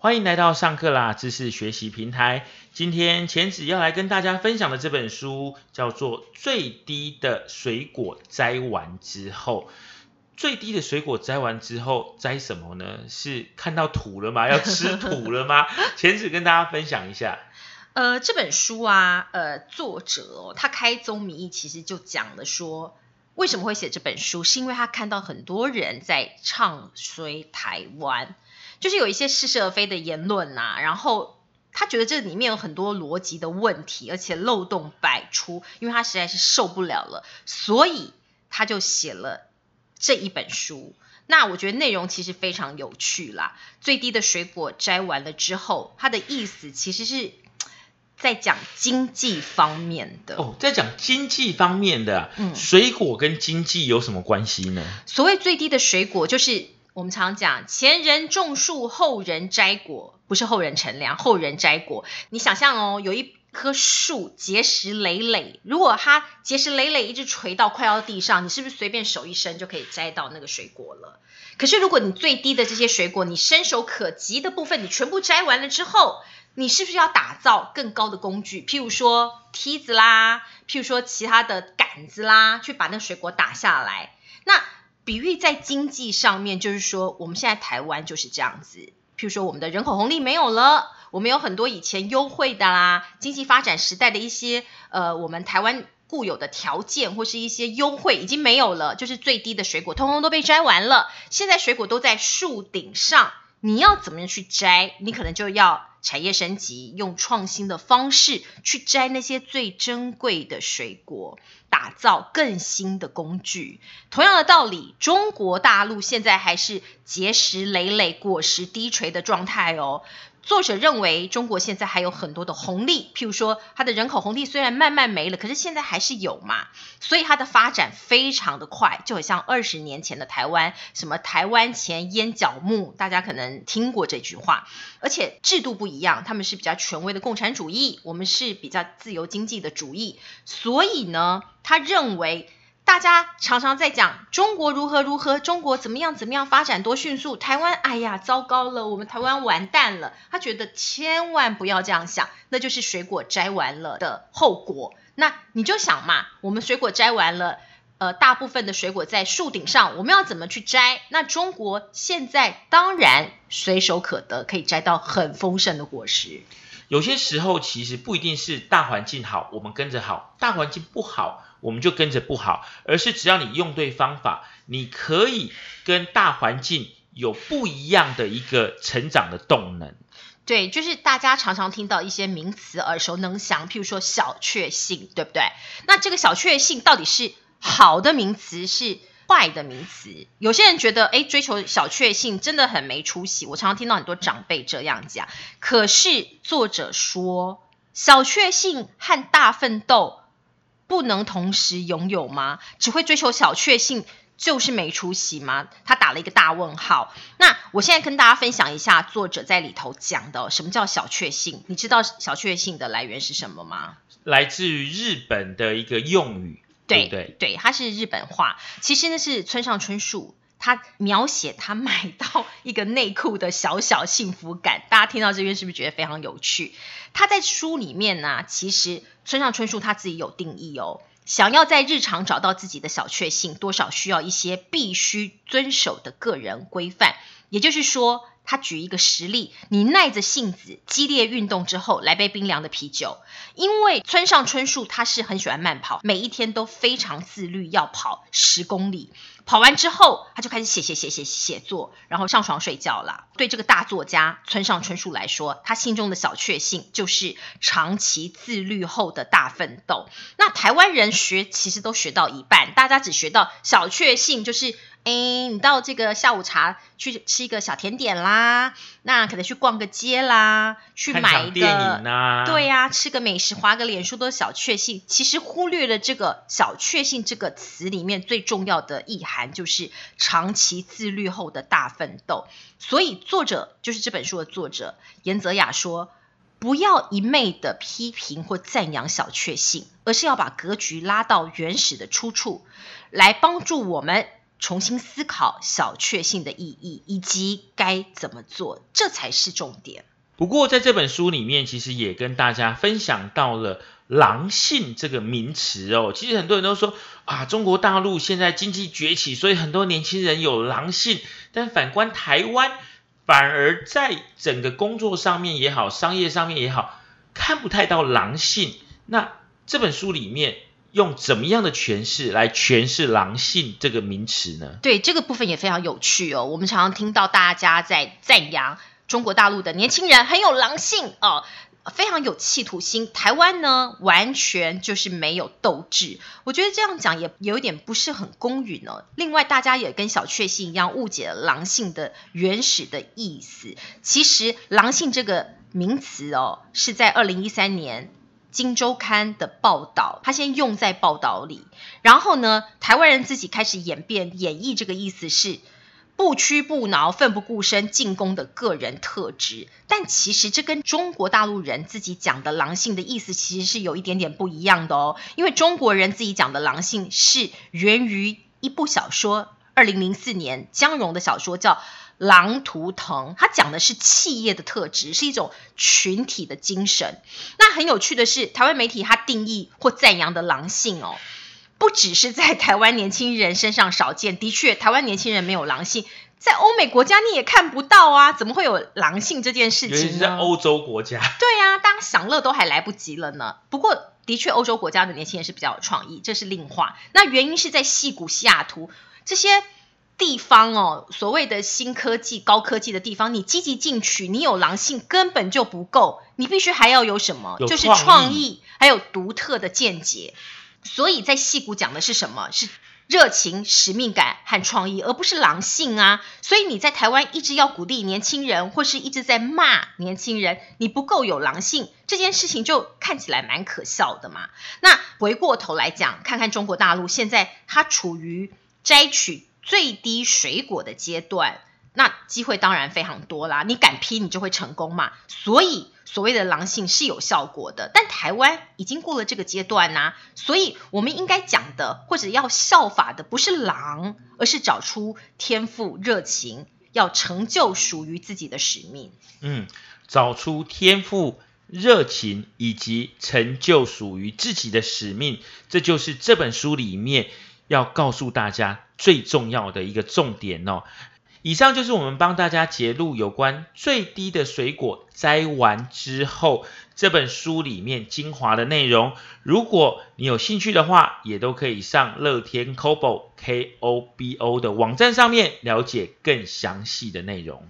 欢迎来到上课啦知识学习平台。今天钱子要来跟大家分享的这本书叫做《最低的水果摘完之后》。最低的水果摘完之后，摘什么呢？是看到土了吗？要吃土了吗？钱子跟大家分享一下。呃，这本书啊，呃，作者哦，他开宗明义其实就讲了说，为什么会写这本书，是因为他看到很多人在唱衰台湾。就是有一些似是而非的言论呐，然后他觉得这里面有很多逻辑的问题，而且漏洞百出，因为他实在是受不了了，所以他就写了这一本书。那我觉得内容其实非常有趣啦。最低的水果摘完了之后，他的意思其实是在讲经济方面的哦，在讲经济方面的，嗯，水果跟经济有什么关系呢？所谓最低的水果就是。我们常讲前人种树，后人摘果，不是后人乘凉，后人摘果。你想象哦，有一棵树结实累累，如果它结实累累一直垂到快要地上，你是不是随便手一伸就可以摘到那个水果了？可是如果你最低的这些水果，你伸手可及的部分，你全部摘完了之后，你是不是要打造更高的工具？譬如说梯子啦，譬如说其他的杆子啦，去把那水果打下来。那比喻在经济上面，就是说我们现在台湾就是这样子。譬如说，我们的人口红利没有了，我们有很多以前优惠的啦，经济发展时代的一些呃，我们台湾固有的条件或是一些优惠已经没有了，就是最低的水果通通都被摘完了。现在水果都在树顶上，你要怎么样去摘？你可能就要产业升级，用创新的方式去摘那些最珍贵的水果。打造更新的工具，同样的道理，中国大陆现在还是结石累累、果实低垂的状态哦。作者认为，中国现在还有很多的红利，譬如说，它的人口红利虽然慢慢没了，可是现在还是有嘛，所以它的发展非常的快，就很像二十年前的台湾，什么台湾前烟角木，大家可能听过这句话，而且制度不一样，他们是比较权威的共产主义，我们是比较自由经济的主义，所以呢，他认为。大家常常在讲中国如何如何，中国怎么样怎么样发展多迅速，台湾哎呀糟糕了，我们台湾完蛋了。他觉得千万不要这样想，那就是水果摘完了的后果。那你就想嘛，我们水果摘完了，呃，大部分的水果在树顶上，我们要怎么去摘？那中国现在当然随手可得，可以摘到很丰盛的果实。有些时候其实不一定是大环境好，我们跟着好；大环境不好。我们就跟着不好，而是只要你用对方法，你可以跟大环境有不一样的一个成长的动能。对，就是大家常常听到一些名词耳熟能详，譬如说小确幸，对不对？那这个小确幸到底是好的名词，是坏的名词？有些人觉得，哎，追求小确幸真的很没出息。我常常听到很多长辈这样讲。可是作者说，小确幸和大奋斗。不能同时拥有吗？只会追求小确幸就是没出息吗？他打了一个大问号。那我现在跟大家分享一下作者在里头讲的什么叫小确幸。你知道小确幸的来源是什么吗？来自于日本的一个用语，对对对，它是日本话。其实呢是村上春树。他描写他买到一个内裤的小小幸福感，大家听到这边是不是觉得非常有趣？他在书里面呢，其实村上春树他自己有定义哦，想要在日常找到自己的小确幸，多少需要一些必须遵守的个人规范。也就是说，他举一个实例，你耐着性子激烈运动之后，来杯冰凉的啤酒。因为村上春树他是很喜欢慢跑，每一天都非常自律，要跑十公里。跑完之后，他就开始写写写写写作，然后上床睡觉了。对这个大作家村上春树来说，他心中的小确幸就是长期自律后的大奋斗。那台湾人学其实都学到一半，大家只学到小确幸就是。哎，你到这个下午茶去吃一个小甜点啦，那可能去逛个街啦，去买一个，对呀，吃个美食，划个脸书都是小确幸。其实忽略了这个小确幸这个词里面最重要的意涵，就是长期自律后的大奋斗。所以作者就是这本书的作者严泽雅说，不要一昧的批评或赞扬小确幸，而是要把格局拉到原始的出处，来帮助我们。重新思考小确幸的意义以及该怎么做，这才是重点。不过在这本书里面，其实也跟大家分享到了“狼性”这个名词哦。其实很多人都说啊，中国大陆现在经济崛起，所以很多年轻人有狼性。但反观台湾，反而在整个工作上面也好，商业上面也好，看不太到狼性。那这本书里面用怎么样的诠释来诠释“狼性”这个名词呢？对这个部分也非常有趣哦。我们常常听到大家在赞扬。中国大陆的年轻人很有狼性哦，非常有企图心。台湾呢，完全就是没有斗志。我觉得这样讲也有点不是很公允哦。另外，大家也跟小确幸一样误解了狼性的原始的意思。其实，狼性这个名词哦，是在二零一三年《金周刊》的报道，他先用在报道里，然后呢，台湾人自己开始演变演绎这个意思是。不屈不挠、奋不顾身进攻的个人特质，但其实这跟中国大陆人自己讲的狼性的意思其实是有一点点不一样的哦。因为中国人自己讲的狼性是源于一部小说，二零零四年江荣的小说叫《狼图腾》，它讲的是企业的特质，是一种群体的精神。那很有趣的是，台湾媒体它定义或赞扬的狼性哦。不只是在台湾年轻人身上少见，的确，台湾年轻人没有狼性，在欧美国家你也看不到啊，怎么会有狼性这件事情呢？在欧洲国家，对呀，大家享乐都还来不及了呢。不过，的确，欧洲国家的年轻人是比较有创意，这是另话。那原因是在戏谷、西雅图这些地方哦，所谓的新科技、高科技的地方，你积极进取，你有狼性根本就不够，你必须还要有什么？就是创意，还有独特的见解。所以在戏骨讲的是什么？是热情、使命感和创意，而不是狼性啊！所以你在台湾一直要鼓励年轻人，或是一直在骂年轻人，你不够有狼性，这件事情就看起来蛮可笑的嘛。那回过头来讲，看看中国大陆现在它处于摘取最低水果的阶段。那机会当然非常多啦，你敢拼你就会成功嘛。所以所谓的狼性是有效果的，但台湾已经过了这个阶段呐，所以我们应该讲的或者要效法的不是狼，而是找出天赋、热情，要成就属于自己的使命。嗯，找出天赋、热情以及成就属于自己的使命，这就是这本书里面要告诉大家最重要的一个重点哦。以上就是我们帮大家揭露有关最低的水果摘完之后这本书里面精华的内容。如果你有兴趣的话，也都可以上乐天 Kobo K O B O 的网站上面了解更详细的内容。